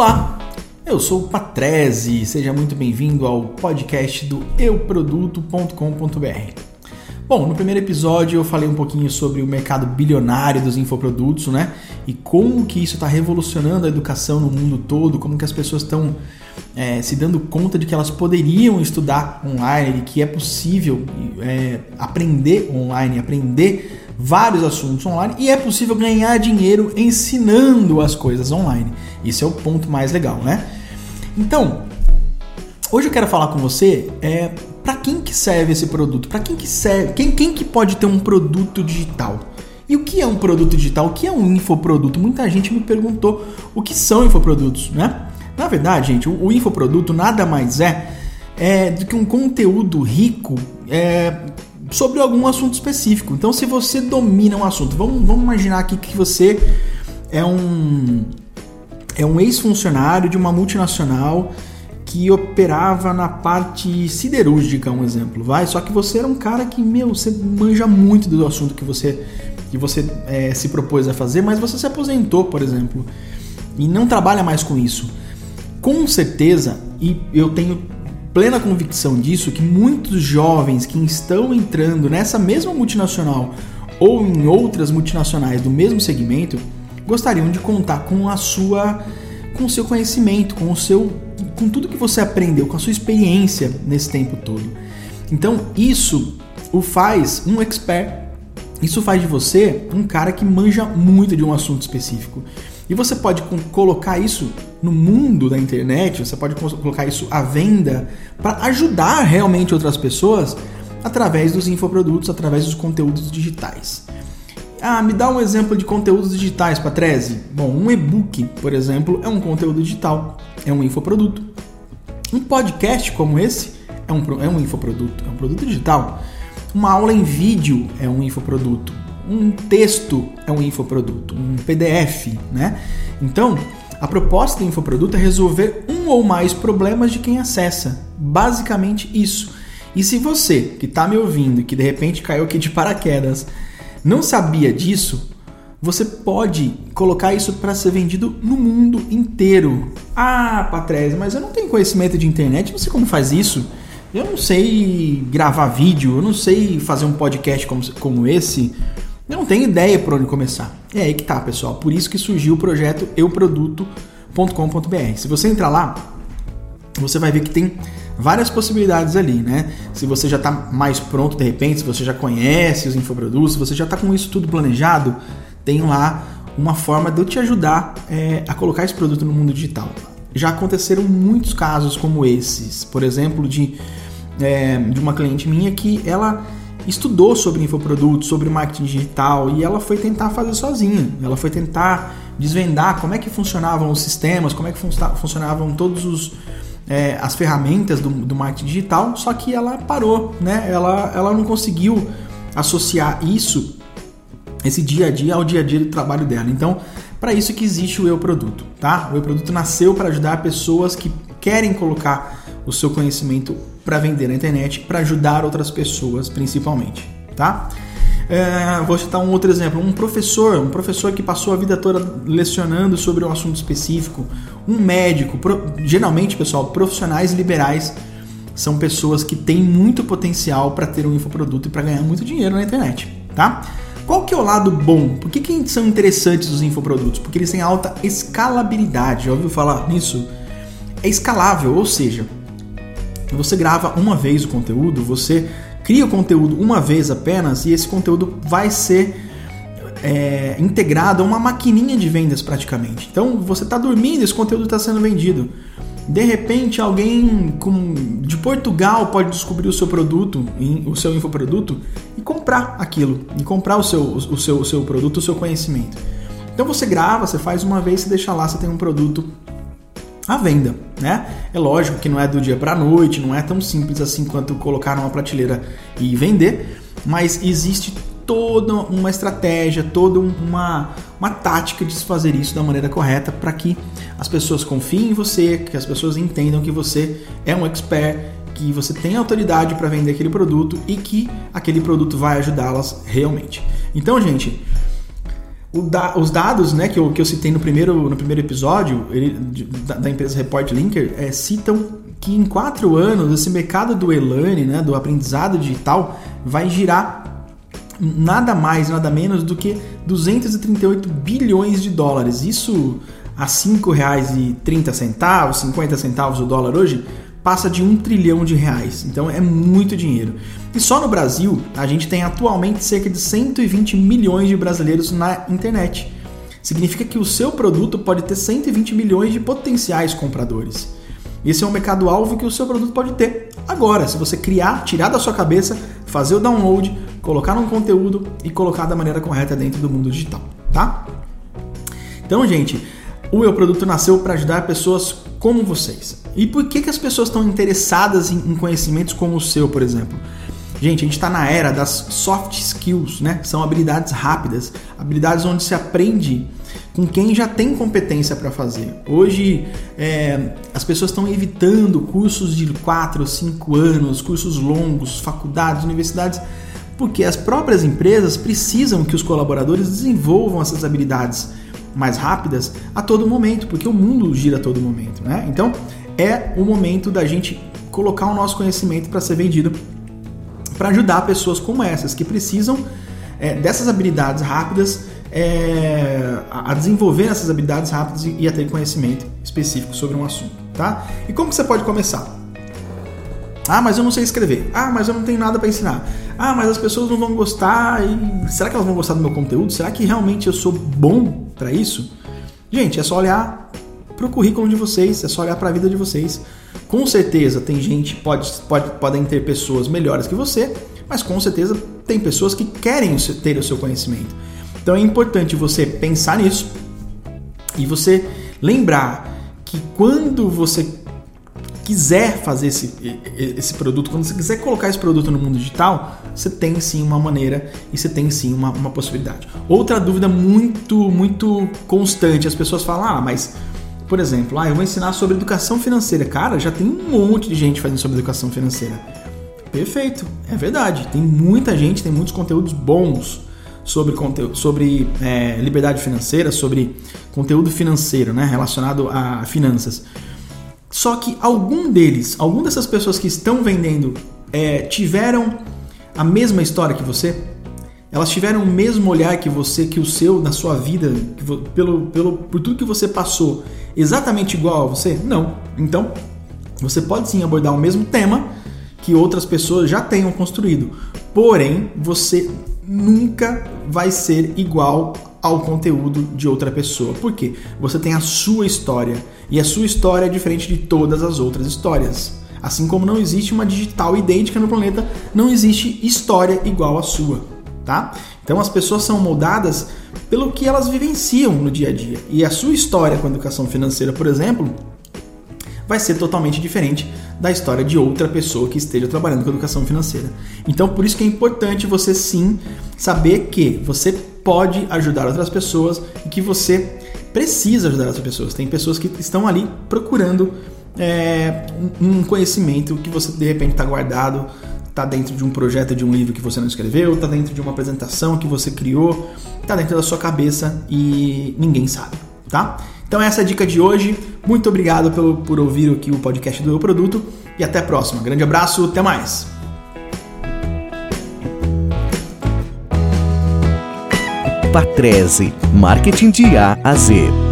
Olá, eu sou o Patrese, seja muito bem-vindo ao podcast do euproduto.com.br. Bom, no primeiro episódio eu falei um pouquinho sobre o mercado bilionário dos infoprodutos, né? E como que isso está revolucionando a educação no mundo todo, como que as pessoas estão é, se dando conta de que elas poderiam estudar online, que é possível é, aprender online, aprender vários assuntos online e é possível ganhar dinheiro ensinando as coisas online. Isso é o ponto mais legal, né? Então, hoje eu quero falar com você é, para quem que serve esse produto? Para quem que serve? Quem, quem que pode ter um produto digital? E o que é um produto digital? O que é um infoproduto? Muita gente me perguntou o que são infoprodutos, né? Na verdade, gente, o, o infoproduto nada mais é, é do que um conteúdo rico é, sobre algum assunto específico. Então, se você domina um assunto, vamos, vamos imaginar aqui que você é um é um ex-funcionário de uma multinacional que operava na parte siderúrgica, um exemplo, vai. Só que você era um cara que, meu, você manja muito do assunto que você, que você é, se propôs a fazer, mas você se aposentou, por exemplo, e não trabalha mais com isso. Com certeza, e eu tenho plena convicção disso, que muitos jovens que estão entrando nessa mesma multinacional ou em outras multinacionais do mesmo segmento gostariam de contar com a sua com o seu conhecimento, com o seu com tudo que você aprendeu, com a sua experiência nesse tempo todo. Então, isso o faz um expert. Isso faz de você um cara que manja muito de um assunto específico. E você pode colocar isso no mundo da internet, você pode colocar isso à venda para ajudar realmente outras pessoas através dos infoprodutos, através dos conteúdos digitais. Ah, me dá um exemplo de conteúdos digitais, Patrese. Bom, um e-book, por exemplo, é um conteúdo digital, é um infoproduto. Um podcast como esse é um, é um infoproduto, é um produto digital. Uma aula em vídeo é um infoproduto. Um texto é um infoproduto, um PDF, né? Então, a proposta do infoproduto é resolver um ou mais problemas de quem acessa. Basicamente isso. E se você que está me ouvindo e que de repente caiu aqui de paraquedas não sabia disso, você pode colocar isso para ser vendido no mundo inteiro. Ah, Patrese, mas eu não tenho conhecimento de internet, não sei como faz isso. Eu não sei gravar vídeo, eu não sei fazer um podcast como, como esse. Eu não tenho ideia por onde começar. É aí que tá, pessoal. Por isso que surgiu o projeto euproduto.com.br. Se você entrar lá, você vai ver que tem várias possibilidades ali, né? Se você já está mais pronto de repente, se você já conhece os infoprodutos, se você já está com isso tudo planejado, tem lá uma forma de eu te ajudar é, a colocar esse produto no mundo digital. Já aconteceram muitos casos como esses, por exemplo, de, é, de uma cliente minha que ela estudou sobre infoprodutos, sobre marketing digital e ela foi tentar fazer sozinha. Ela foi tentar desvendar como é que funcionavam os sistemas, como é que funcionavam todos os é, as ferramentas do, do, marketing digital, só que ela parou, né? Ela, ela não conseguiu associar isso, esse dia a dia, ao dia a dia do trabalho dela. Então, para isso que existe o Eu Produto, tá? O Eu Produto nasceu para ajudar pessoas que querem colocar o seu conhecimento para vender na internet, para ajudar outras pessoas, principalmente, tá? É, vou citar um outro exemplo, um professor, um professor que passou a vida toda lecionando sobre um assunto específico, um médico, pro, geralmente, pessoal, profissionais liberais são pessoas que têm muito potencial para ter um infoproduto e para ganhar muito dinheiro na internet, tá? Qual que é o lado bom? Por que, que são interessantes os infoprodutos? Porque eles têm alta escalabilidade. Já ouviu falar nisso? É escalável, ou seja, você grava uma vez o conteúdo, você cria o conteúdo uma vez apenas e esse conteúdo vai ser é, integrado a uma maquininha de vendas praticamente. Então você está dormindo, esse conteúdo está sendo vendido. De repente alguém com, de Portugal pode descobrir o seu produto, o seu infoproduto e comprar aquilo, e comprar o seu, o seu, o seu produto, o seu conhecimento. Então você grava, você faz uma vez, você deixa lá, você tem um produto à venda, né? É lógico que não é do dia para a noite, não é tão simples assim quanto colocar numa prateleira e vender, mas existe toda uma estratégia, toda uma, uma tática de se fazer isso da maneira correta para que as pessoas confiem em você, que as pessoas entendam que você é um expert, que você tem autoridade para vender aquele produto e que aquele produto vai ajudá-las realmente. Então, gente, Da, os dados né, que, eu, que eu citei no primeiro, no primeiro episódio ele, da, da, empresa Report Linker é, citam que em quatro anos esse mercado do e-learning, né, do aprendizado digital, vai girar nada mais, nada menos do que 238 bilhões de dólares. Isso a R$ 5,30, 50 centavos o dólar hoje, passa de um trilhão de reais. Então é muito dinheiro. E só no Brasil, a gente tem atualmente cerca de 120 milhões de brasileiros na internet. Significa que o seu produto pode ter 120 milhões de potenciais compradores. Esse é um mercado-alvo que o seu produto pode ter. Agora, se você criar, tirar da sua cabeça, fazer o download, colocar um conteúdo e colocar da maneira correta dentro do mundo digital, tá? Então, gente, o meu produto nasceu para ajudar pessoas como vocês. E por que, que as pessoas estão interessadas em, conhecimentos como o seu, por exemplo? Gente, a gente está na era das soft skills, né? São habilidades rápidas, habilidades onde se aprende com quem já tem competência para fazer. Hoje, é, as pessoas estão evitando cursos de 4 ou 5 anos, cursos longos, faculdades, universidades, porque as próprias empresas precisam que os colaboradores desenvolvam essas habilidades mais rápidas a todo momento, porque o mundo gira a todo momento, né? Então é o momento da gente colocar o nosso conhecimento para ser vendido para ajudar pessoas como essas que precisam é, dessas habilidades rápidas é, a desenvolver essas habilidades rápidas e, a ter conhecimento específico sobre um assunto, tá? E como que você pode começar? Ah, mas eu não sei escrever. Ah, mas eu não tenho nada para ensinar. Ah, mas as pessoas não vão gostar. E será que elas vão gostar do meu conteúdo? Será que realmente eu sou bom para isso? Gente, é só olhar para o currículo de vocês, é só olhar para a vida de vocês. Com certeza tem gente, pode, pode, podem ter pessoas melhores que você, mas com certeza tem pessoas que querem ter o seu conhecimento. Então é importante você pensar nisso e você lembrar que quando você quiser fazer esse, esse produto, quando você quiser colocar esse produto no mundo digital, você tem sim uma maneira e você tem sim uma, uma possibilidade. Outra dúvida muito, muito constante, as pessoas falam, ah, mas, por exemplo, ah, eu vou ensinar sobre educação financeira. Cara, já tem um monte de gente fazendo sobre educação financeira. Perfeito, é verdade. Tem muita gente, tem muitos conteúdos bons sobre, conteúdo, sobre é, liberdade financeira, sobre conteúdo financeiro, né, relacionado a finanças. Só que algum deles, algum dessas pessoas que estão vendendo, é, tiveram a mesma história que você? Elas tiveram o mesmo olhar que você, que o seu na sua vida, pelo, pelo, por tudo que você passou, exatamente igual a você? Não. Então, você pode sim abordar o mesmo tema que outras pessoas já tenham construído. Porém, você nunca vai ser igual ao conteúdo de outra pessoa. Por quê? Você tem a sua história e a sua história é diferente de todas as outras histórias. Assim como não existe uma digital idêntica no planeta, não existe história igual à sua, tá? Então as pessoas são moldadas pelo que elas vivenciam no dia a dia. E a sua história com a educação financeira, por exemplo, vai ser totalmente diferente da história de outra pessoa que esteja trabalhando com educação financeira. Então, por isso que é importante você sim saber que você pode ajudar outras pessoas e que você precisa ajudar outras pessoas. Tem pessoas que estão ali procurando é, um conhecimento que você de repente está guardado, está dentro de um projeto de um livro que você não escreveu, está dentro de uma apresentação que você criou, está dentro da sua cabeça e ninguém sabe, tá? Então essa é a dica de hoje. Muito obrigado pelo, por ouvir aqui o podcast do meu produto e até a próxima. Grande abraço, até mais. Patrese, marketing de A a Z.